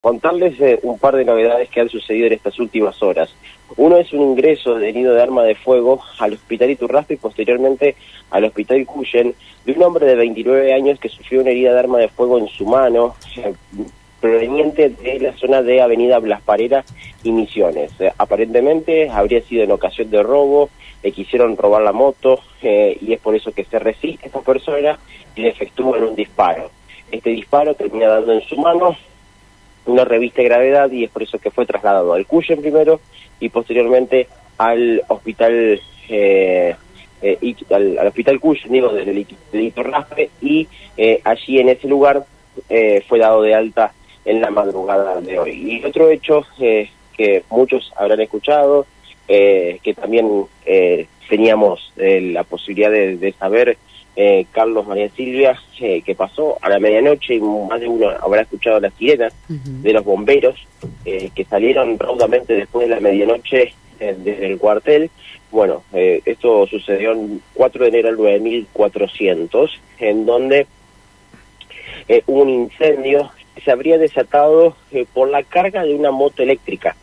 contarles eh, un par de novedades que han sucedido en estas últimas horas. Uno es un ingreso de herido de arma de fuego al hospital Iturraspe y posteriormente al hospital Cuyen de un hombre de 29 años que sufrió una herida de arma de fuego en su mano eh, proveniente de la zona de Avenida Blas Parera y Misiones. Eh, aparentemente habría sido en ocasión de robo, le quisieron robar la moto y es por eso que se resiste esta persona y le efectúan un disparo. Este disparo termina dando en su mano una revista de gravedad y es por eso que fue trasladado al Cuyen primero y posteriormente al hospital eh, eh al, hospital Cuyen, digo, del delito Raspe y eh, allí en ese lugar eh, fue dado de alta en la madrugada de hoy. Y otro hecho que muchos habrán escuchado, que también teníamos la posibilidad de saber eh, Carlos María Silvia, eh, que pasó a la medianoche y más de uno habrá escuchado las sirenas de los bomberos eh, que salieron raudamente después de la medianoche desde el cuartel. Bueno, esto sucedió el 4 de enero del 9400, en donde hubo un incendio que se habría desatado por la carga de una moto eléctrica.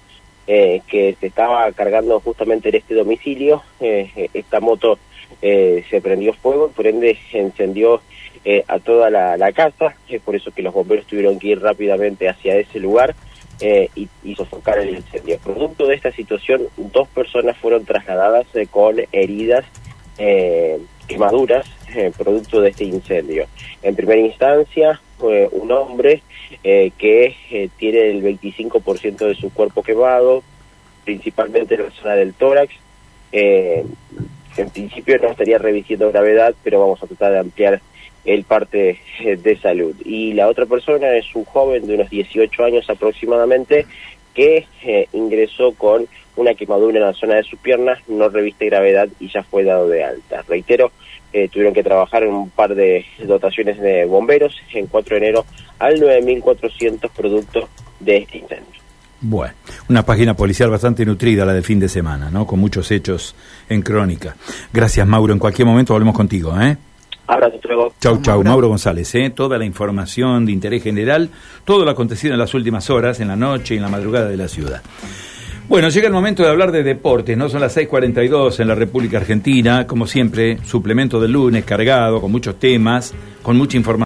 que se estaba cargando justamente en este domicilio. esta moto eh, se prendió fuego, por ende se encendió eh, a toda la, casa, es por eso que los bomberos tuvieron que ir rápidamente hacia ese lugar eh, y, sofocar el incendio. Producto de esta situación, dos personas fueron trasladadas con heridas, quemaduras, producto de este incendio. En primera instancia, un hombre que tiene el 25% de su cuerpo quemado, principalmente en la zona del tórax, en principio no estaría revisiendo gravedad, pero vamos a tratar de ampliar el parte de salud. Y la otra persona es un joven de unos 18 años aproximadamente que eh, ingresó con una quemadura en la zona de sus piernas, no reviste gravedad y ya fue dado de alta. Reitero, eh, tuvieron que trabajar en un par de dotaciones de bomberos en 4 de enero al 9.400 productos de este incendio. Bueno, una página policial bastante nutrida la del fin de semana, ¿no? Con muchos hechos en crónica. Gracias, Mauro. En cualquier momento volvemos contigo, ¿eh? Abrazo, luego. Chau, chau. Mauro González, ¿eh? Toda la información de interés general, todo lo acontecido en las últimas horas, en la noche y en la madrugada de la ciudad. Bueno, llega el momento de hablar de deportes, ¿no? Son las 6:42 en la República Argentina, como siempre, suplemento del lunes cargado, con muchos temas, con mucha información.